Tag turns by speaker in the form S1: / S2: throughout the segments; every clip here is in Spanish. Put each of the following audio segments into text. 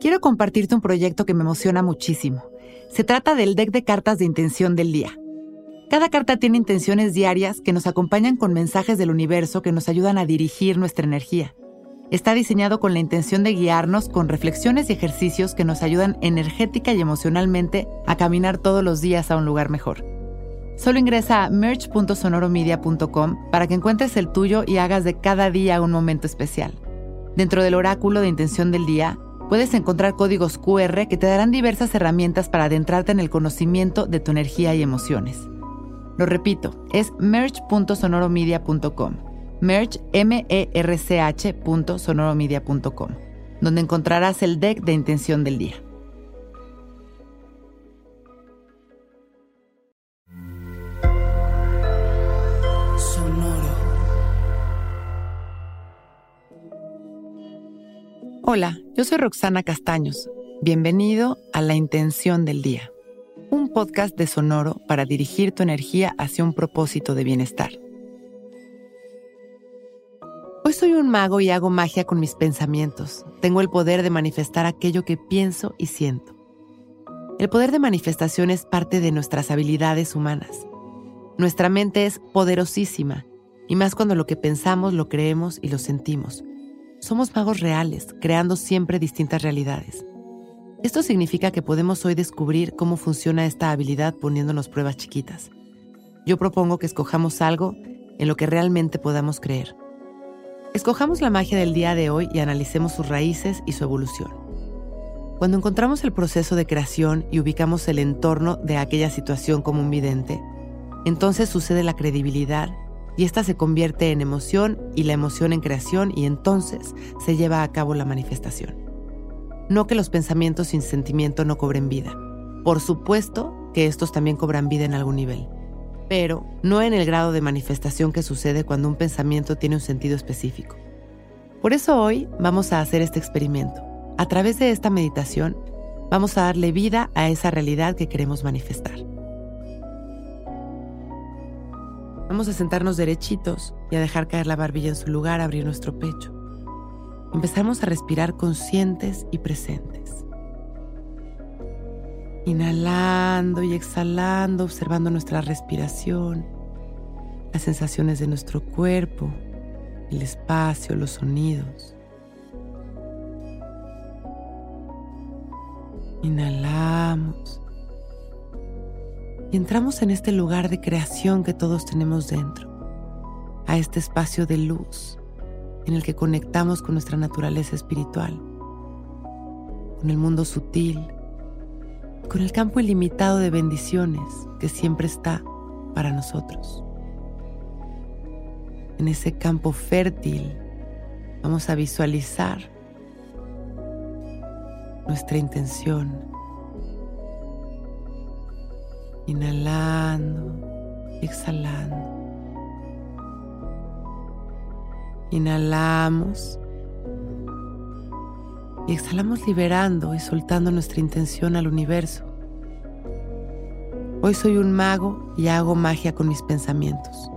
S1: Quiero compartirte un proyecto que me emociona muchísimo. Se trata del deck de cartas de intención del día. Cada carta tiene intenciones diarias que nos acompañan con mensajes del universo que nos ayudan a dirigir nuestra energía. Está diseñado con la intención de guiarnos con reflexiones y ejercicios que nos ayudan energética y emocionalmente a caminar todos los días a un lugar mejor. Solo ingresa a merch.sonoromedia.com para que encuentres el tuyo y hagas de cada día un momento especial. Dentro del oráculo de intención del día, Puedes encontrar códigos QR que te darán diversas herramientas para adentrarte en el conocimiento de tu energía y emociones. Lo repito, es merch.sonoromedia.com. Merch, m e r c -H donde encontrarás el deck de intención del día. Hola, yo soy Roxana Castaños. Bienvenido a La Intención del Día, un podcast de Sonoro para dirigir tu energía hacia un propósito de bienestar. Hoy soy un mago y hago magia con mis pensamientos. Tengo el poder de manifestar aquello que pienso y siento. El poder de manifestación es parte de nuestras habilidades humanas. Nuestra mente es poderosísima, y más cuando lo que pensamos lo creemos y lo sentimos somos magos reales, creando siempre distintas realidades. Esto significa que podemos hoy descubrir cómo funciona esta habilidad poniéndonos pruebas chiquitas. Yo propongo que escojamos algo en lo que realmente podamos creer. Escojamos la magia del día de hoy y analicemos sus raíces y su evolución. Cuando encontramos el proceso de creación y ubicamos el entorno de aquella situación como un vidente, entonces sucede la credibilidad y esta se convierte en emoción y la emoción en creación y entonces se lleva a cabo la manifestación. No que los pensamientos sin sentimiento no cobren vida. Por supuesto que estos también cobran vida en algún nivel, pero no en el grado de manifestación que sucede cuando un pensamiento tiene un sentido específico. Por eso hoy vamos a hacer este experimento. A través de esta meditación vamos a darle vida a esa realidad que queremos manifestar. Vamos a sentarnos derechitos y a dejar caer la barbilla en su lugar, abrir nuestro pecho. Empezamos a respirar conscientes y presentes. Inhalando y exhalando, observando nuestra respiración, las sensaciones de nuestro cuerpo, el espacio, los sonidos. Inhalamos entramos en este lugar de creación que todos tenemos dentro, a este espacio de luz en el que conectamos con nuestra naturaleza espiritual, con el mundo sutil, con el campo ilimitado de bendiciones que siempre está para nosotros. En ese campo fértil vamos a visualizar nuestra intención Inhalando, exhalando. Inhalamos y exhalamos liberando y soltando nuestra intención al universo. Hoy soy un mago y hago magia con mis pensamientos.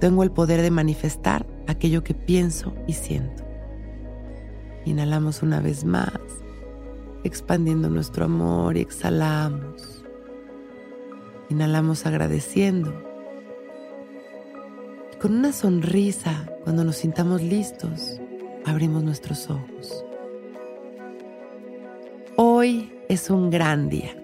S1: Tengo el poder de manifestar aquello que pienso y siento. Inhalamos una vez más, expandiendo nuestro amor y exhalamos. Inhalamos agradeciendo. Y con una sonrisa, cuando nos sintamos listos, abrimos nuestros ojos. Hoy es un gran día.